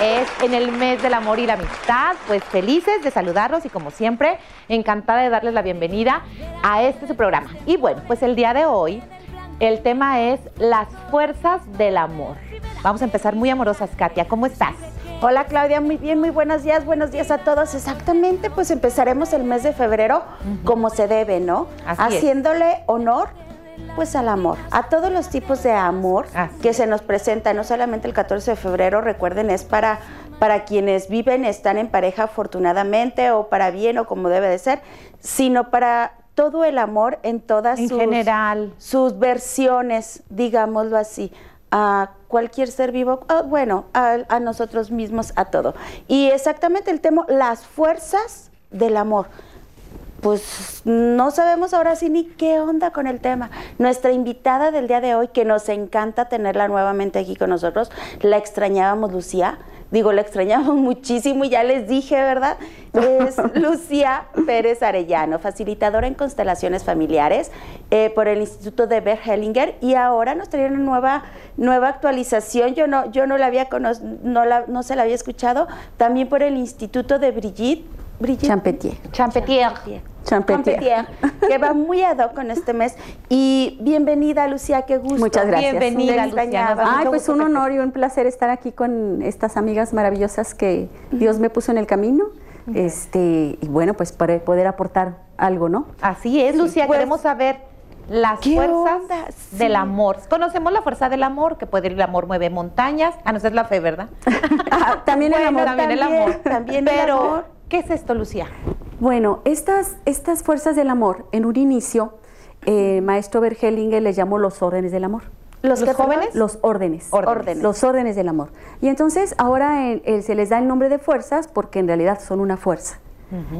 es en el mes del amor y la amistad. Pues felices de saludarlos y como siempre, encantada de darles la bienvenida a este su programa. Y bueno, pues el día de hoy el tema es las fuerzas del amor. Vamos a empezar muy amorosas, Katia. ¿Cómo estás? Hola Claudia, muy bien, muy buenos días, buenos días a todos. Exactamente, pues empezaremos el mes de febrero como se debe, ¿no? Así es. Haciéndole honor pues al amor, a todos los tipos de amor que se nos presenta, no solamente el 14 de febrero, recuerden, es para, para quienes viven, están en pareja afortunadamente o para bien o como debe de ser, sino para todo el amor en todas En sus, general. sus versiones, digámoslo así, a cualquier ser vivo, bueno, a, a nosotros mismos, a todo. Y exactamente el tema, las fuerzas del amor. Pues no sabemos ahora sí ni qué onda con el tema. Nuestra invitada del día de hoy, que nos encanta tenerla nuevamente aquí con nosotros, la extrañábamos, Lucía. Digo, la extrañábamos muchísimo y ya les dije, ¿verdad? Es Lucía Pérez Arellano, facilitadora en constelaciones familiares eh, por el Instituto de Bert Hellinger y ahora nos trae una nueva, nueva actualización. Yo no, yo no la había no, la, no se la había escuchado, también por el Instituto de Brigitte. Brigitte Champetier. Champetier. Champetier. Champetier, que va muy ad hoc con este mes. Y bienvenida, Lucía, qué gusto. Muchas gracias. Bienvenida, Lucía. Ay, pues un honor y un placer estar aquí con estas amigas maravillosas que Dios me puso en el camino. Este, y bueno, pues para poder aportar algo, ¿no? Así es, Lucía. pues, queremos saber las ¿qué fuerzas? Sí. del amor. Conocemos la fuerza del amor, que puede el amor mueve montañas. Ah, no, esa es la fe, ¿verdad? Ah, también el amor. también, el también, amor. también el Pero, amor. ¿qué es esto, Lucía? Bueno, estas, estas fuerzas del amor, en un inicio, eh, maestro Bergelinger les llamó los órdenes del amor. ¿Los jóvenes? Los órdenes. Órdenes. Los órdenes del amor. Y entonces ahora eh, eh, se les da el nombre de fuerzas porque en realidad son una fuerza.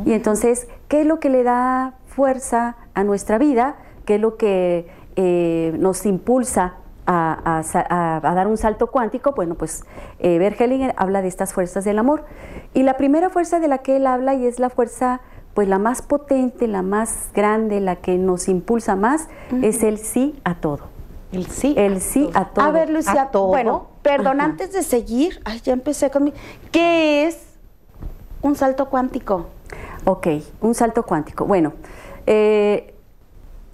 Y entonces, ¿qué es lo que le da fuerza a nuestra vida? ¿Qué es lo que eh, nos impulsa a, dar un salto cuántico? Bueno, pues eh, habla de estas fuerzas del amor. Y la primera fuerza de la que él habla, y es la fuerza pues la más potente, la más grande, la que nos impulsa más, es el sí a todo. El sí. El sí a todo. A ver, Lucía, ¿A todo? bueno, perdón, Ajá. antes de seguir, ay, ya empecé con mi... ¿Qué es un salto cuántico? Ok, un salto cuántico. Bueno, eh,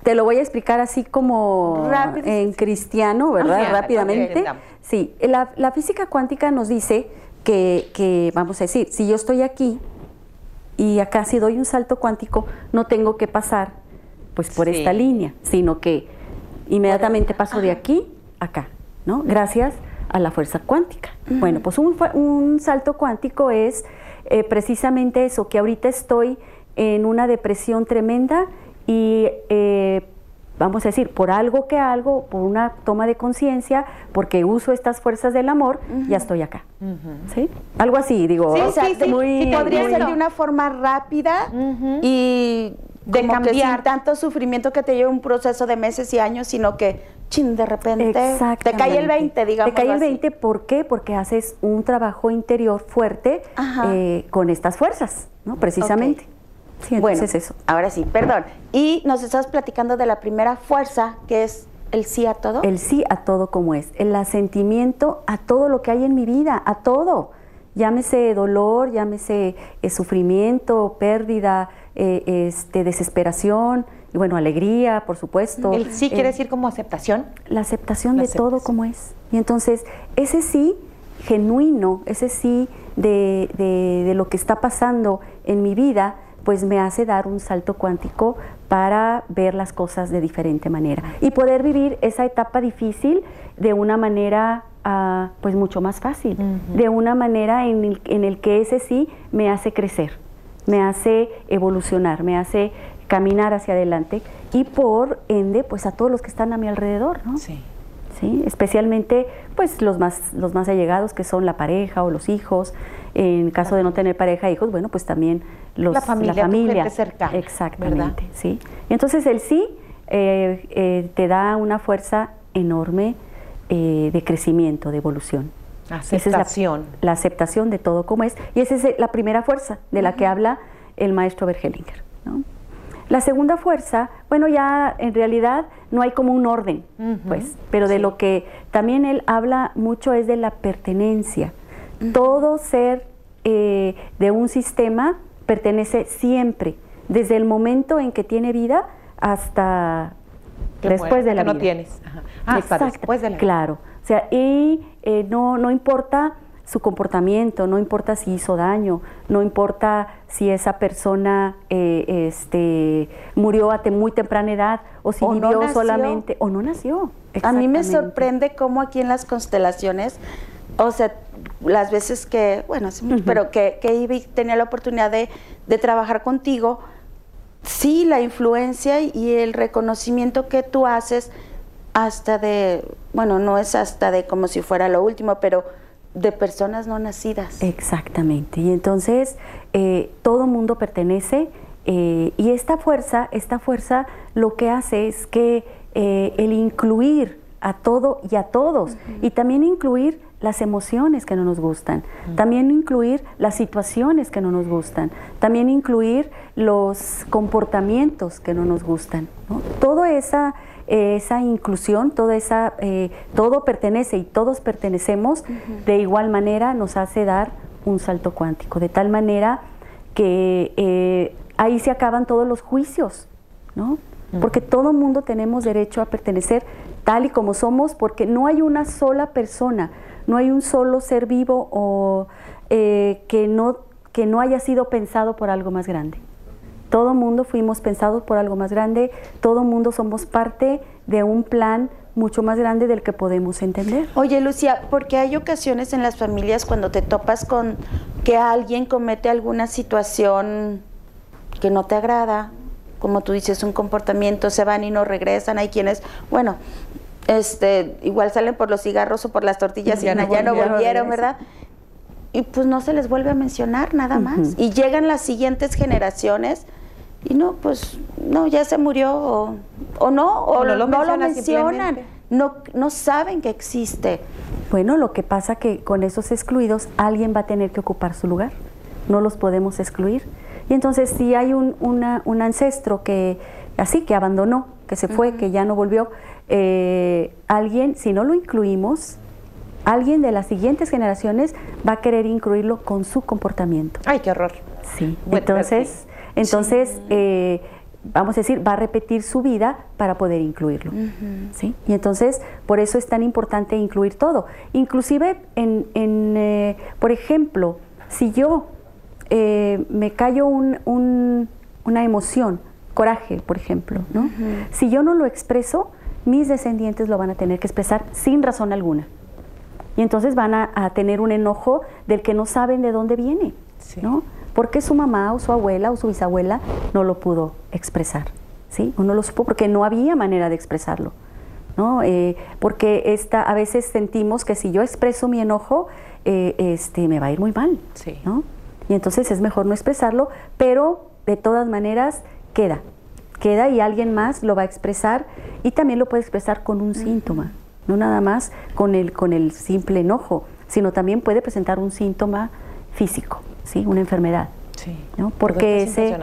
te lo voy a explicar así como Rápido. en cristiano, ¿verdad? Ajá, Rápidamente. Sí, la, la física cuántica nos dice que, que, vamos a decir, si yo estoy aquí y acá si doy un salto cuántico, no tengo que pasar pues por Sí. esta línea, sino que inmediatamente paso de aquí a acá, ¿no? Gracias a la fuerza cuántica. Bueno, pues un, un salto cuántico es eh, precisamente eso, que ahorita estoy en una depresión tremenda y eh, vamos a decir, por algo que algo, por una toma de conciencia, porque uso estas fuerzas del amor, ya estoy acá. ¿Sí? Algo así, digo. Sí, o sea, sí, sí, muy- sí, podría muy- ser de una forma rápida y De como que cambiar. sin tanto sufrimiento que te lleve un proceso de meses y años, sino que, chin, de repente te cae el Exactamente. 20, digamos. Te cae el 20, ¿por qué? Porque haces un trabajo interior fuerte eh, con estas fuerzas, ¿no? Precisamente. Sí, Bueno, entonces eso. ahora sí, perdón. Y nos estás platicando de la primera fuerza, que es el sí a todo. El sí a todo como es, el asentimiento a todo lo que hay en mi vida, a todo. Llámese dolor, llámese eh, sufrimiento, pérdida, eh, este, desesperación, y bueno, alegría, por supuesto. El sí Eh, quiere decir como aceptación. la aceptación La de todo como es. Y entonces, ese sí genuino, ese sí de, de- de lo que está pasando en mi vida, pues me hace dar un salto cuántico para ver las cosas de diferente manera y poder vivir esa etapa difícil de una manera ah, pues mucho más fácil, de una manera en el, en el que ese sí me hace crecer, me hace evolucionar, me hace caminar hacia adelante y por ende pues a todos los que están a mi alrededor, ¿no? Sí. ¿Sí? especialmente pues los más los más allegados que son la pareja o los hijos en caso de no tener pareja hijos bueno pues también los La familia, tu gente cercana, exactamente ¿verdad? sí entonces el sí eh, eh, te da una fuerza enorme eh, de crecimiento de evolución Esa es la- Aceptación. la, aceptación de todo como es y esa es la primera fuerza de la que habla el maestro Bergelinger ¿no? La segunda fuerza, bueno, ya en realidad no hay como un orden, pues, pero de sí. lo que también él habla mucho es de la pertenencia, Todo ser eh, de un sistema pertenece siempre, desde el momento en que tiene vida hasta después de la que vida. no tienes. Ajá. Ah, hasta después de la vida. Claro. O sea, y eh, no, no importa su comportamiento, no importa si hizo daño, no importa si esa persona eh, este, murió a muy temprana edad o si O no vivió nació. solamente o no nació. A mí me sorprende cómo aquí en las constelaciones, o sea, las veces que, bueno, sí, pero que, que iba y tenía la oportunidad de, de trabajar contigo, sí, la influencia y el reconocimiento que tú haces hasta de, bueno, no es hasta de como si fuera lo último, pero de personas no nacidas. Exactamente. Y entonces eh, todo mundo pertenece eh, y esta fuerza, esta fuerza lo que hace es que eh, el incluir a todo y a todos y también incluir las emociones que no nos gustan, también incluir las situaciones que no nos gustan, también incluir los comportamientos que no nos gustan. ¿no? Toda esa, eh, esa inclusión, toda esa, eh, todo pertenece y todos pertenecemos, de igual manera nos hace dar un salto cuántico, de tal manera que eh, ahí se acaban todos los juicios, ¿no? Porque todo mundo tenemos derecho a pertenecer tal y como somos, porque no hay una sola persona, no hay un solo ser vivo o eh, que no que no haya sido pensado por algo más grande. Todo mundo fuimos pensados por algo más grande, todo mundo somos parte de un plan mucho más grande del que podemos entender. Oye, Lucia, porque hay ocasiones en las familias cuando te topas con que alguien comete alguna situación que no te agrada, como tú dices, un comportamiento, se van y no regresan, hay quienes, bueno, este, igual salen por los cigarros o por las tortillas Ya y no ya no volvieron. ¿verdad? Y pues no se les vuelve a mencionar nada más. Y llegan las siguientes generaciones y no, pues no, ya se murió o, o no, o, no lo no lo mencionan no, no saben que existe. Bueno, lo que pasa que con esos excluidos alguien va a tener que ocupar su lugar. No los podemos excluir. Y entonces si hay un, una- un ancestro que así que abandonó, que se fue, que ya no volvió, eh, alguien, si no lo incluimos, alguien de las siguientes generaciones va a querer incluirlo con su comportamiento. Ay, qué horror. Sí. Bueno, entonces, entonces eh, vamos a decir, va a repetir su vida para poder incluirlo. ¿sí? Y entonces, por eso es tan importante incluir todo. Inclusive, en, en, eh, por ejemplo, si yo eh, me callo un- un- una emoción, coraje, por ejemplo, ¿no? Si yo no lo expreso, mis descendientes lo van a tener que expresar sin razón alguna. Y entonces van a, a tener un enojo del que no saben de dónde viene, Sí. ¿no? Porque su mamá o su abuela o su bisabuela no lo pudo expresar, ¿sí? O no lo supo porque no había manera de expresarlo, ¿no? Eh, porque esta, a veces sentimos que si yo expreso mi enojo, eh, este, me va a ir muy mal, Sí. ¿no? Y entonces es mejor no expresarlo, pero de todas maneras queda, queda y alguien más lo va a expresar y también lo puede expresar con un síntoma, no nada más con el, con el simple enojo, sino también puede presentar un síntoma físico, ¿sí? una enfermedad, Sí. ¿no? Todo porque, ese,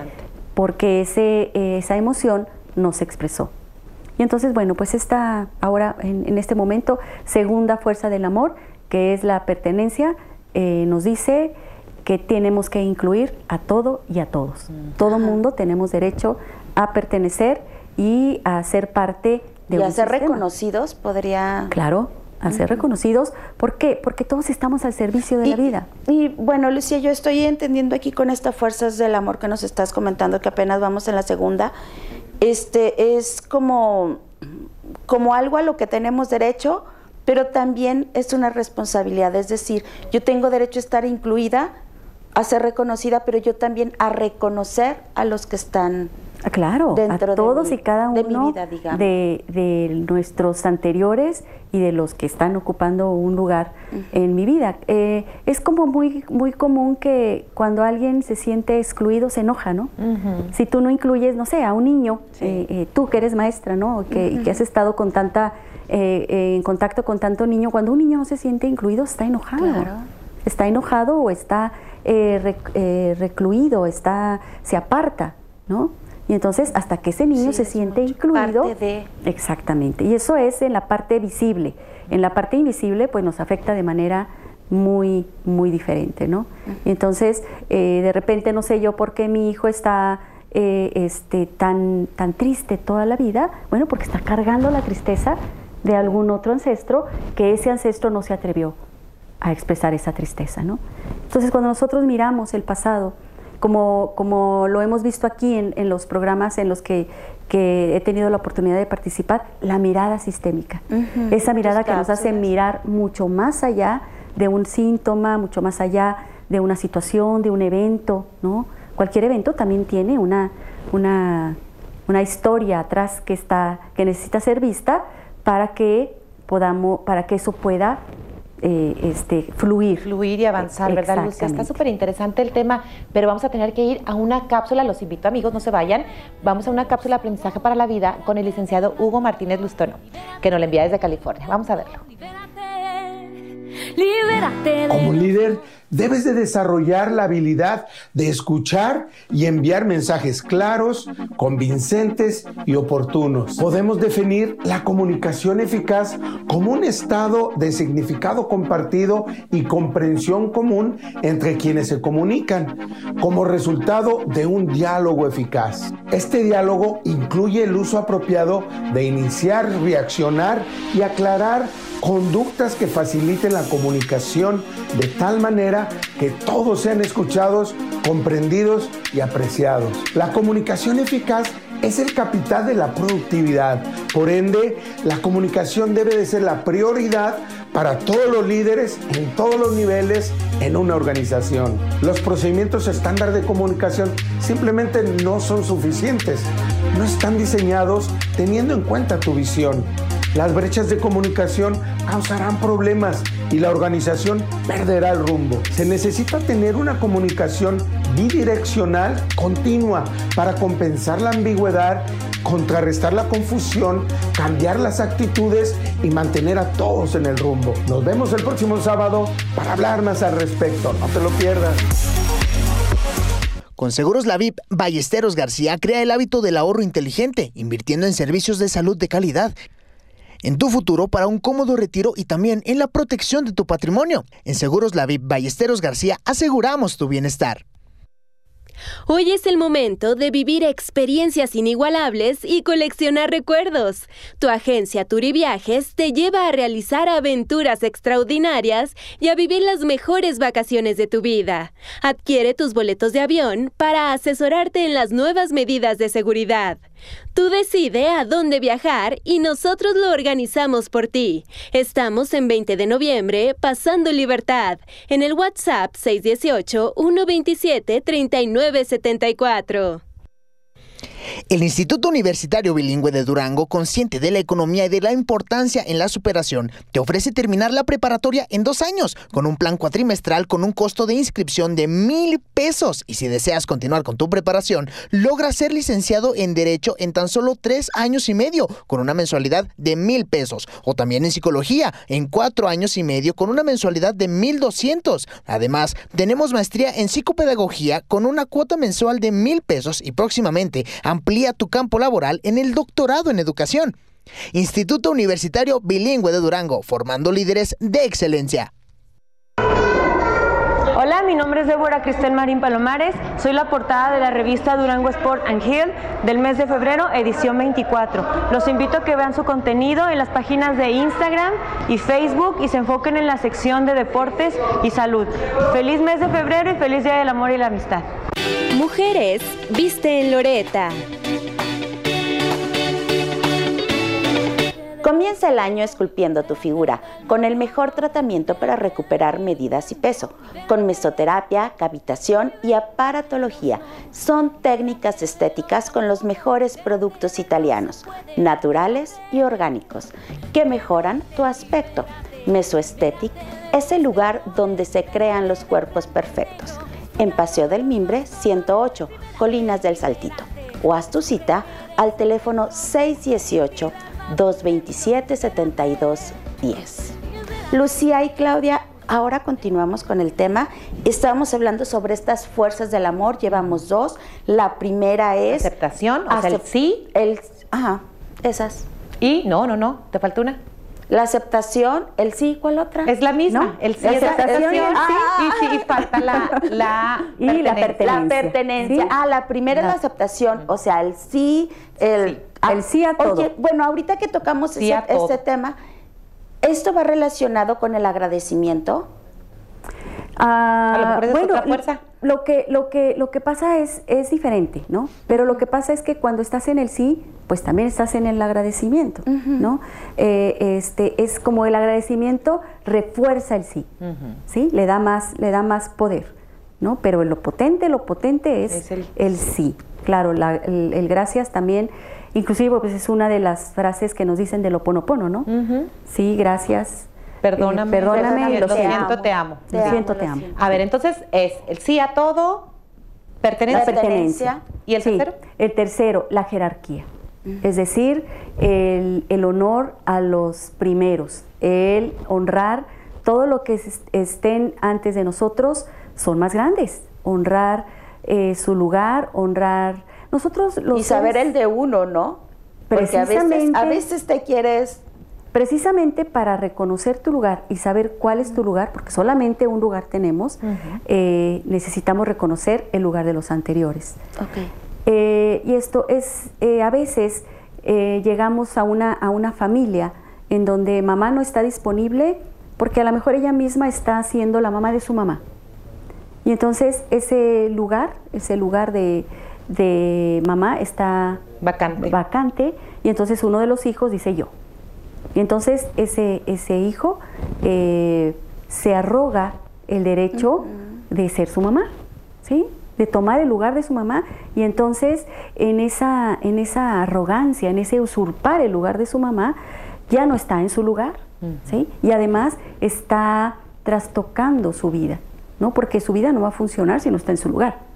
porque ese, eh, esa emoción no se expresó. Y entonces, bueno, pues esta ahora, en, en este momento, segunda fuerza del amor, que es la pertenencia, eh, nos dice que tenemos que incluir a todo y a todos. Todo mundo tenemos derecho a pertenecer y a ser parte de y un a ser sistema. reconocidos podría... Claro, a ser reconocidos. ¿Por qué? Porque todos estamos al servicio de y, la vida. Y bueno, Lucía, yo estoy entendiendo aquí con estas fuerzas del amor que nos estás comentando, que apenas vamos en la segunda, este es como, como algo a lo que tenemos derecho, pero también es una responsabilidad. Es decir, yo tengo derecho a estar incluida, a ser reconocida, pero yo también a reconocer a los que están Claro, dentro a de todos mi- y cada de mi uno vida, digamos. de, de nuestros anteriores y de los que están ocupando un lugar en mi vida. Eh, es como muy, muy común que cuando alguien se siente excluido se enoja, ¿no? Si tú no incluyes, no sé, a un niño, Sí. eh, eh, tú que eres maestra, ¿no? Que, y que has estado con tanta, eh, eh, en contacto con tanto niño, cuando un niño no se siente incluido, está enojado. Claro. Está enojado o está eh, rec- eh, recluido, está, se aparta, ¿no? Y entonces, hasta que ese niño Sí, se es siente incluido. parte de- Exactamente. Y eso es en la parte visible. En la parte invisible, pues nos afecta de manera muy, muy diferente, ¿no? Entonces, eh, de repente no sé yo por qué mi hijo está eh, este, tan, tan triste toda la vida, bueno, porque está cargando la tristeza de algún otro ancestro que ese ancestro no se atrevió a expresar esa tristeza, ¿no? Entonces, cuando nosotros miramos el pasado, como, como lo hemos visto aquí en, los programas en los que, he tenido la oportunidad de participar, la mirada sistémica. Esa mirada que nos hace mirar mucho más allá de un síntoma, mucho más allá de una situación, de un evento, ¿no? Cualquier evento también tiene una, una, una historia atrás que, está, que necesita ser vista para que podamos, para que eso pueda eh, este, fluir. Fluir y avanzar, ¿verdad, Lucia? Está súper interesante el tema, pero vamos a tener que ir a una cápsula, los invito amigos, no se vayan, vamos a una cápsula de aprendizaje para la vida con el licenciado Hugo Martínez Lustono, que nos la envía desde California. Vamos a verlo. Como líder, debes de desarrollar la habilidad de escuchar y enviar mensajes claros, convincentes y oportunos. Podemos definir la comunicación eficaz como un estado de significado compartido y comprensión común entre quienes se comunican, como resultado de un diálogo eficaz. Este diálogo incluye el uso apropiado de iniciar, reaccionar y aclarar conductas que faciliten la comunicación de tal manera que todos sean escuchados, comprendidos y apreciados. La comunicación eficaz es el capital de la productividad. Por ende, la comunicación debe de ser la prioridad para todos los líderes en todos los niveles en una organización. Los procedimientos estándar de comunicación simplemente no son suficientes. No están diseñados teniendo en cuenta tu visión las brechas de comunicación causarán problemas y la organización perderá el rumbo. Se necesita tener una comunicación bidireccional continua para compensar la ambigüedad, contrarrestar la confusión, cambiar las actitudes y mantener a todos en el rumbo. Nos vemos el próximo sábado para hablar más al respecto. No te lo pierdas. Con Seguros La VIP, Ballesteros García crea el hábito del ahorro inteligente, invirtiendo en servicios de salud de calidad en tu futuro para un cómodo retiro y también en la protección de tu patrimonio. En Seguros La Ballesteros García aseguramos tu bienestar. Hoy es el momento de vivir experiencias inigualables y coleccionar recuerdos. Tu agencia Viajes te lleva a realizar aventuras extraordinarias y a vivir las mejores vacaciones de tu vida. Adquiere tus boletos de avión para asesorarte en las nuevas medidas de seguridad. Tú decide a dónde viajar y nosotros lo organizamos por ti. Estamos en 20 de noviembre, Pasando Libertad, en el WhatsApp 618-127-3974. El Instituto Universitario Bilingüe de Durango, consciente de la economía y de la importancia en la superación, te ofrece terminar la preparatoria en dos años, con un plan cuatrimestral con un costo de inscripción de mil pesos. Y si deseas continuar con tu preparación, logra ser licenciado en Derecho en tan solo tres años y medio, con una mensualidad de mil pesos. O también en Psicología, en cuatro años y medio, con una mensualidad de mil doscientos. Además, tenemos maestría en Psicopedagogía con una cuota mensual de mil pesos y próximamente tu campo laboral en el doctorado en educación. Instituto Universitario Bilingüe de Durango, formando líderes de excelencia. Hola, mi nombre es Débora Cristel Marín Palomares, soy la portada de la revista Durango Sport and Hill del mes de febrero, edición 24. Los invito a que vean su contenido en las páginas de Instagram y Facebook y se enfoquen en la sección de deportes y salud. Feliz mes de febrero y feliz Día del Amor y la Amistad. Mujeres, viste en Loreta. Comienza el año esculpiendo tu figura con el mejor tratamiento para recuperar medidas y peso, con mesoterapia, cavitación y aparatología. Son técnicas estéticas con los mejores productos italianos, naturales y orgánicos, que mejoran tu aspecto. Mesoesthetic es el lugar donde se crean los cuerpos perfectos en Paseo del Mimbre 108, Colinas del Saltito. O haz tu cita al teléfono 618-227-7210. Lucía y Claudia, ahora continuamos con el tema. Estábamos hablando sobre estas fuerzas del amor, llevamos dos. La primera es... Aceptación, o sea, el sí. El, ajá, esas. Y no, no, no, te falta una. La aceptación, el sí, ¿cuál otra? Es la misma. ¿No? El sí La la aceptación y el sí. Y sí, y falta la, la Y la pertenencia. La pertenencia. Sí. Ah, la primera es la La- aceptación, o sea, el sí, el, Sí. El sí a todo. Oye, bueno, ahorita que tocamos Sí ese, ese tema, ¿esto va relacionado con el agradecimiento? Ah, A lo mejor es bueno, otra fuerza. Lo que, lo que, lo que pasa es, es diferente, ¿no? Pero lo que pasa es que cuando estás en el sí, pues también estás en el agradecimiento, ¿no? Eh, este, es como el agradecimiento refuerza el sí, ¿sí? Le da más, le da más poder, ¿no? Pero lo potente, lo potente es, Es el- el, sí. Claro, la- el, el gracias también, inclusive pues es una de las frases que nos dicen del oponopono, ¿no? Sí, gracias. Perdóname, eh, perdóname, lo lo siento, te amo. Lo siento, te amo. A ver, entonces es el sí a todo, pertenencia. La pertenencia. ¿Y el Sí, tercero? El tercero, la jerarquía. Es decir, el, el honor a los primeros, el honrar todo lo que es- estén antes de nosotros son más grandes. Honrar eh, su lugar, honrar. Nosotros los y saber seres- el de uno, ¿no? Porque a veces, Precisamente. a veces te quieres... Precisamente para reconocer tu lugar y saber cuál es tu lugar, porque solamente un lugar tenemos, eh, necesitamos reconocer el lugar de los anteriores. Eh, y esto es, eh, a veces llegamos a una, a una familia en donde mamá no está disponible porque a lo mejor ella misma está siendo la mamá de su mamá. Y entonces ese lugar, ese lugar de, de mamá está Vacante. vacante y entonces uno de los hijos dice yo. Y entonces ese, ese hijo eh, se arroga el derecho de ser su mamá, ¿sí? De tomar el lugar de su mamá y entonces en esa, en esa arrogancia, en ese usurpar el lugar de su mamá, ya no está en su lugar, ¿sí? Y además está trastocando su vida, ¿no? Porque su vida no va a funcionar si no está en su lugar.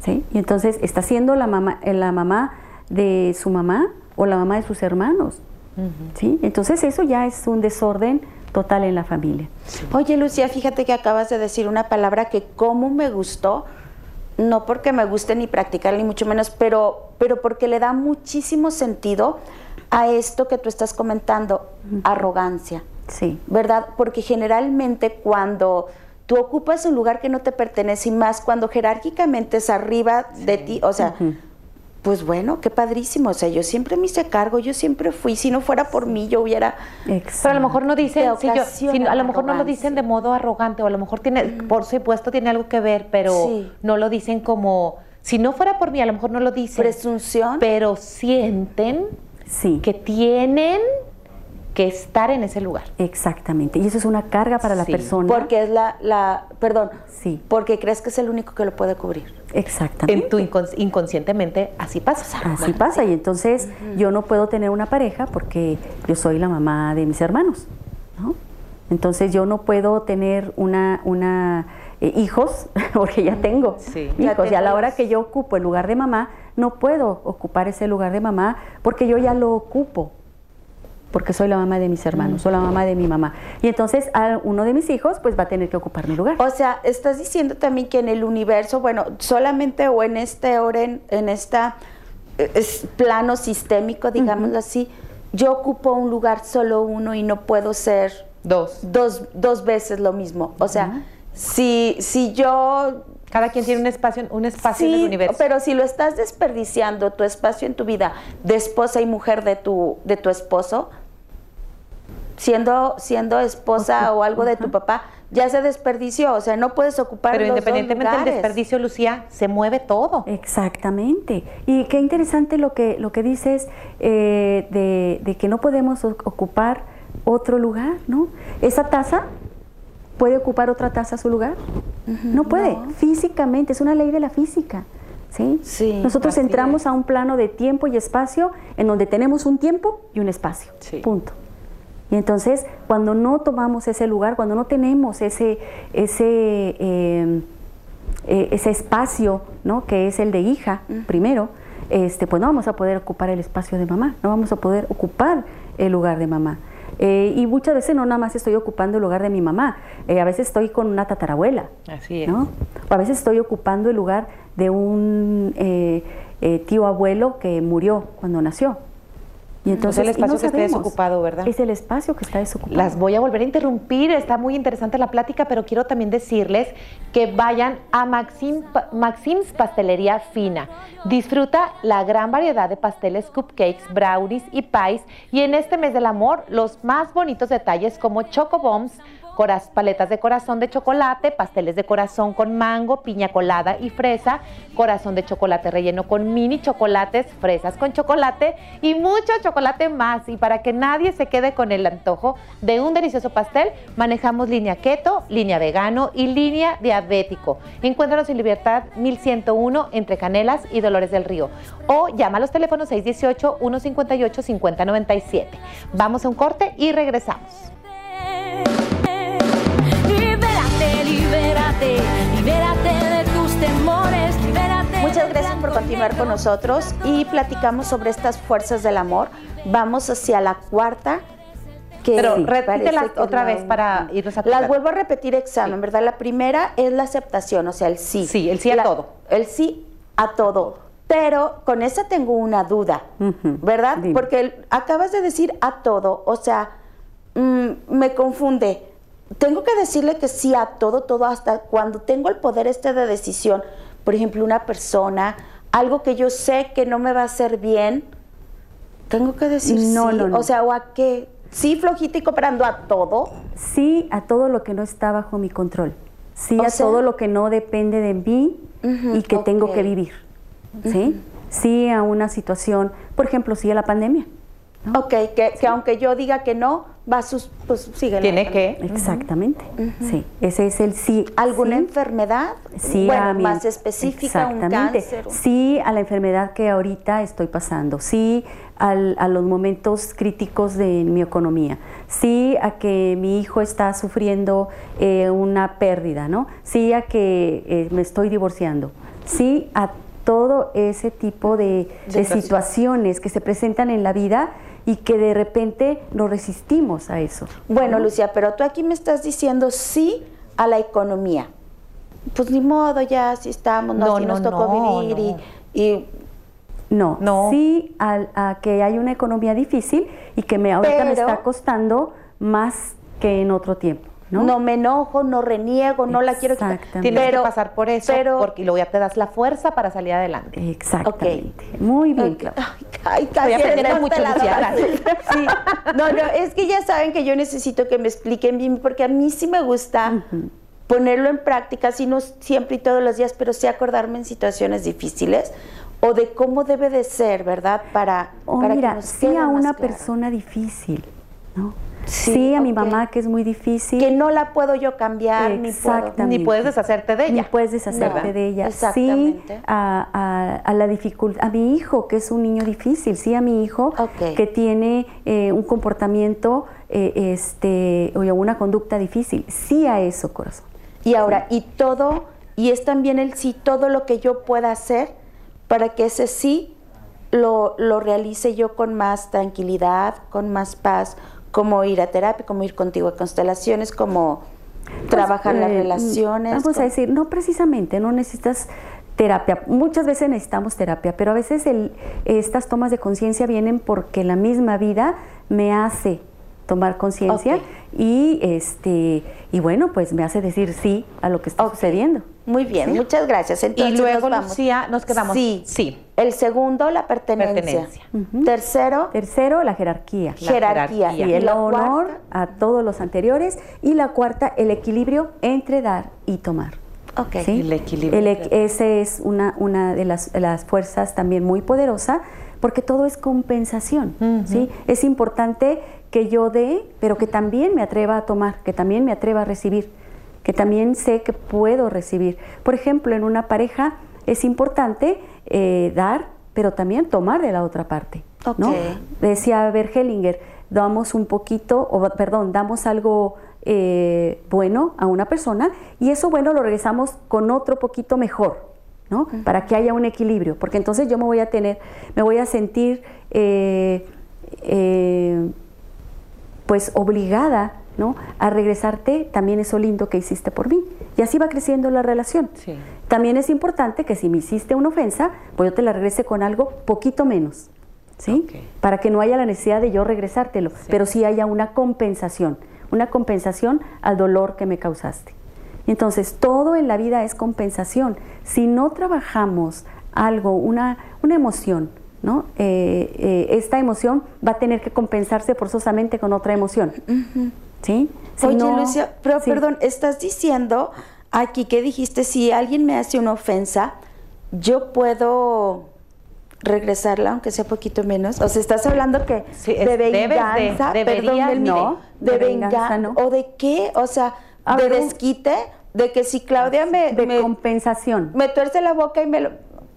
¿Sí? Y entonces está siendo la mamá, eh, la mamá de su mamá o la mamá de sus hermanos, ¿sí? Entonces eso ya es un desorden total en la familia. Oye, Lucía, fíjate que acabas de decir una palabra que como me gustó, no porque me guste ni practicar ni mucho menos, pero, pero porque le da muchísimo sentido a esto que tú estás comentando, arrogancia, Sí. ¿verdad? Porque generalmente cuando tú ocupas un lugar que no te pertenece y más cuando jerárquicamente es arriba de ti, o sea, pues bueno, qué padrísimo, o sea, yo siempre me hice cargo, yo siempre fui, si no fuera por mí yo hubiera... Pero a lo mejor no dicen, yo- a lo mejor no lo dicen de modo arrogante, o a lo mejor tiene, por supuesto tiene algo que ver, pero Sí. no lo dicen como, si no fuera por mí, a lo mejor no lo dicen. Presunción. Pero sienten Sí. que tienen que estar en ese lugar. Exactamente. Y eso es una carga para la Sí, persona. Porque es la, la, perdón, Sí. porque crees que es el único que lo puede cubrir. Exactamente. En tu incons- inconscientemente así pasa. Así pasa. Y entonces yo no puedo tener una pareja porque yo soy la mamá de mis hermanos. ¿no? Entonces yo no puedo tener una, una eh, hijos porque ya tengo Sí. Ya hijos. Y a la hora que yo ocupo el lugar de mamá, no puedo ocupar ese lugar de mamá porque yo ya lo ocupo. Porque soy la mamá de mis hermanos, soy la mamá de mi mamá. Y entonces a uno de mis hijos pues va a tener que ocupar mi lugar. O sea, estás diciendo también que en el universo, bueno, solamente o en este orden, en esta eh, es plano sistémico, digámoslo así, yo ocupo un lugar solo uno y no puedo ser Dos. dos, dos veces lo mismo. O sea, si, si yo Cada quien tiene un espacio, un espacio en el universo. pero si lo estás desperdiciando, tu espacio en tu vida de esposa y mujer de tu, de tu esposo, siendo, siendo esposa o algo de tu papá, ya se desperdició, o sea, no puedes ocupar Pero los dos independientemente del desperdicio, Lucía, se mueve todo. Exactamente. Y qué interesante lo que, lo que dices eh, de, de que no podemos o- ocupar otro lugar, ¿no? Esa taza puede ocupar otra taza su lugar. No puede. Físicamente, es una ley de la física. ¿sí? Sí, Nosotros entramos a un plano de tiempo y espacio en donde tenemos un tiempo y un espacio. Sí. Punto. Y entonces, cuando no tomamos ese lugar, cuando no tenemos ese, ese, eh, eh, ese espacio, ¿no? que es el de hija, primero, este, pues no vamos a poder ocupar el espacio de mamá, no vamos a poder ocupar el lugar de mamá. Eh, y muchas veces no nada más estoy ocupando el lugar de mi mamá, eh, a veces estoy con una tatarabuela, Así es. ¿no? O a veces estoy ocupando el lugar de un eh, eh, tío abuelo que murió cuando nació. Y entonces el espacio no que sabemos. desocupado, ¿verdad? Es el espacio que está desocupado. Las voy a volver a interrumpir, está muy interesante la plática, pero quiero también decirles que vayan a Maxim, Maxim's Pastelería Fina. Disfruta la gran variedad de pasteles, cupcakes, brownies y pies y en este mes del amor los más bonitos detalles como choco bombs, paletas de corazón de chocolate, pasteles de corazón con mango, piña colada y fresa, corazón de chocolate relleno con mini chocolates, fresas con chocolate y mucho chocolate más. Y para que nadie se quede con el antojo de un delicioso pastel, manejamos línea keto, línea vegano y línea diabético. Encuéntranos en Libertad 1101 entre Canelas y Dolores del Río. O llama a los teléfonos 618-158-5097. Vamos a un corte y regresamos. Libérate, libérate, libérate de tus temores, libérate. Muchas gracias por continuar con nosotros y platicamos sobre estas fuerzas del amor. Vamos hacia la cuarta. Que Pero Sí, repítelas otra vez para irnos a Las vuelvo a repetir examen, Sí. ¿verdad? La primera es la aceptación, o sea, el sí. Sí, el sí a todo. El sí a todo. Pero con esa tengo una duda. ¿verdad? Dime. Porque el- acabas de decir a todo, o sea, mm, me confunde. Tengo que decirle que sí a todo, todo, hasta cuando tengo el poder este de decisión. Por ejemplo, una persona, algo que yo sé que no me va a hacer bien, tengo que decir No, sí. no, no. O sea, o a qué. Sí, flojita y cooperando a todo. Sí a todo lo que no está bajo mi control. Sí O a sea- todo lo que no depende de mí Ujú, y que tengo ok. que vivir. ¿Sí? Sí a una situación, por ejemplo, sí a la pandemia. Ok, que, que aunque yo diga que no, va a sus, pues sigue. Tiene que. Exactamente. Sí, ese es el sí. ¿Alguna sí. enfermedad? Sí, bueno, a mi- más específica, un Exactamente. cáncer. Sí a la enfermedad que ahorita estoy pasando. Sí al- a los momentos críticos de mi economía. Sí a que mi hijo está sufriendo eh, una pérdida, ¿no? Sí a que eh, me estoy divorciando. Sí a todo ese tipo de, de situaciones que se presentan en la vida y que de repente nos resistimos a eso. Bueno, Lucía, pero tú aquí me estás diciendo sí a la economía. Pues ni modo, ya así estamos, no, No, así nos no, tocó no, vivir y- no. y No, No. sí al- a, que hay una economía difícil y que me ahorita me está costando más que en otro tiempo, ¿no? ¿no? me enojo, no reniego, no la quiero quitar. Exactamente. Tienes Pero- que pasar por eso pero- porque luego ya te das la fuerza para salir adelante. Exactamente. Muy bien. Claudia. Ay, ay, Voy a casi aprender mucho, Sí. No, no, es que ya saben que yo necesito que me expliquen bien, porque a mí sí me gusta ponerlo en práctica, si no siempre y todos los días, pero sí acordarme en situaciones difíciles o de cómo debe de ser, ¿verdad? Para, O para que mira, nos sí a más una claro. persona difícil, ¿no? Sí, Sí, a mi mamá que es muy difícil. Que no la puedo yo cambiar, ni puedo. Ni puedes deshacerte de ella. Ni puedes deshacerte ¿verdad? de ella. Exactamente. Sí a, a- a la dificultad, a mi hijo, que es un niño difícil, sí a mi hijo, que tiene eh, un comportamiento, eh, este, o una conducta difícil, sí a eso, corazón. Y ahora, y todo, y es también el sí, todo lo que yo pueda hacer para que ese sí lo, lo realice yo con más tranquilidad, con más paz, como ir a terapia, como ir contigo a constelaciones, como trabajar las Eh, relaciones. Vamos a decir, no precisamente, no necesitas terapia. Muchas veces necesitamos terapia, pero a veces el- estas tomas de conciencia vienen porque la misma vida me hace tomar conciencia y este y bueno pues me hace decir sí a lo que está sucediendo. Muy bien, muchas gracias. Entonces y luego, nos vamos. Lucía, nos quedamos. Sí. Sí. El segundo, la pertenencia. Pertenencia. Tercero, Tercero, la jerarquía. La jerarquía. jerarquía. y el la honor cuarta, a todos los anteriores y la cuarta el equilibrio entre dar y tomar. ok. ¿sí? El equilibrio El ese es una, una de las, las fuerzas también muy poderosa porque todo es compensación. ¿sí? Es importante que yo dé, pero que también me atreva a tomar, que también me atreva a recibir, que también sé que puedo recibir. Por ejemplo, en una pareja es importante eh, dar, pero también tomar de la otra parte. ¿no? Ok. Decía Bergelinger, damos un poquito, o perdón, damos algo eh, bueno a una persona y eso bueno lo regresamos con otro poquito mejor, ¿no? Para que haya un equilibrio, porque entonces yo me voy a tener, me voy a sentir eh, pues obligada, ¿no? A regresarte también eso lindo que hiciste por mí. Y así va creciendo la relación. Sí. También es importante que si me hiciste una ofensa, pues yo te la regrese con algo poquito menos. ¿sí? Para que no haya la necesidad de yo regresártelo, pero sí haya una compensación, una compensación al dolor que me causaste. Entonces, todo en la vida es compensación. Si no trabajamos algo, una, una emoción, ¿no? Eh, eh, esta emoción va a tener que compensarse forzosamente con otra emoción. ¿Sí? Si Oye, no- Lucia, pero sí. perdón, estás diciendo aquí que dijiste, si alguien me hace una ofensa, yo puedo regresarla, aunque sea poquito menos. O sea, estás hablando que Sí, es- de de, venganza, deberías perdón, del- no, de, de venganza, no. o de qué, o sea, A de ver, desquite, de que si Claudia me, de me, compensación. me tuerce la boca y me lo...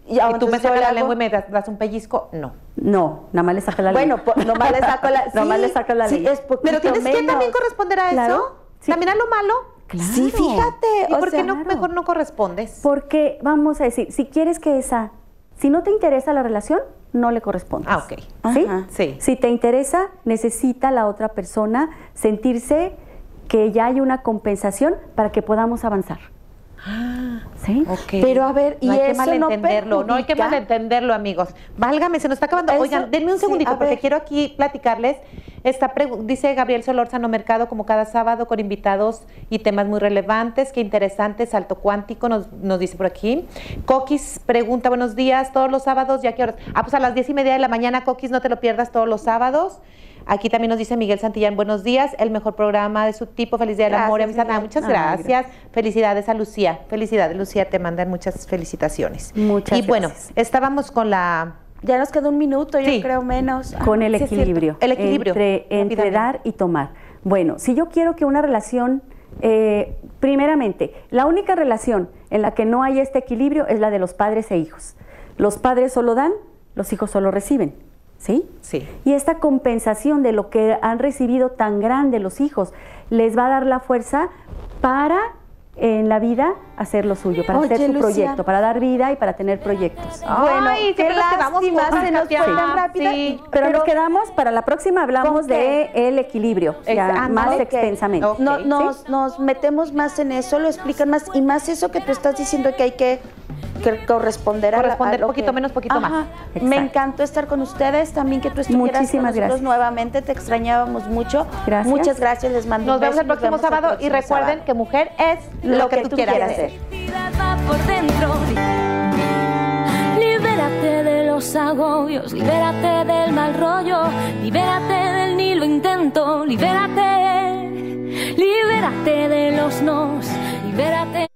Y tú me sacas la lengua y me das, das un pellizco, no. No, nada más le saca la Bueno, lengua. pues, nomás le saco la... Nomás sí, le saca la sí, lengua. es poquito Pero tienes que menos. también corresponder a Claro, eso. sí. También a lo malo. Sí, fíjate. ¿Y o por qué no claro. mejor no correspondes? Porque, vamos a decir, si quieres que esa, si no te interesa la relación, no le correspondes. Ah, ok. ¿Sí? Ajá. Sí. Si te interesa, necesita la otra persona sentirse que ya hay una compensación para que podamos avanzar. ¿Sí? Pero a ver, ¿y no hay que eso no malentenderlo, no hay que malentenderlo, amigos. Válgame, se nos está acabando. Eso- Oigan, denme un segundito porque quiero aquí platicarles. Está pregu- dice Gabriel Solórzano Mercado como cada sábado con invitados y temas muy relevantes, qué interesante, salto cuántico, nos, nos dice por aquí. Coquis pregunta, buenos días, todos los sábados, ¿ya qué horas? Ah, pues a las diez y media de la mañana, Coquis, no te lo pierdas todos los sábados. Aquí también nos dice Miguel Santillán, buenos días, el mejor programa de su tipo, Feliz Día del Amor y Gracias, Amistad. Ah, Miguel. muchas Ah, gracias. Felicidades a Lucía. Felicidades, Lucía. Te mandan muchas felicitaciones. Muchas Y bueno, gracias. estábamos con la. Ya nos quedó un minuto, yo creo menos. con el sí equilibrio. El equilibrio, Entre, entre dar y tomar. Bueno, si yo quiero que una relación, eh, primeramente, la única relación en la que no hay este equilibrio es la de los padres e hijos. Los padres solo dan, los hijos solo reciben. ¿Sí? Sí. Y esta compensación de lo que han recibido tan grande los hijos les va a dar la fuerza para en la vida hacer lo suyo, para Oye, hacer su Lucía. proyecto, para dar vida y para tener proyectos. Bueno, Ay, qué lástima, se nos fue Katia. tan rápida. Sí. Pero, nos quedamos, para la próxima hablamos ¿Con de el equilibrio, ya más extensamente. Ok. No- ¿sí? nos, nos metemos más en eso, lo explican más y más eso que tú estás diciendo que hay que, que corresponderá corresponder a lo poquito que... menos, poquito Ajá. más. Exacto. Me encantó estar con ustedes, también que tú estuvieras Muchísimas con gracias. nuevamente, te extrañábamos mucho. Gracias. Muchas gracias, les mando Nos un beso. Nos vemos el próximo sábado el próximo y recuerden sábado. que mujer es lo, lo que, que, tú, tú quieras, quieras. Libérate de los agobios, libérate del mal rollo, libérate del nilo intento, libérate, libérate de los nos, libérate.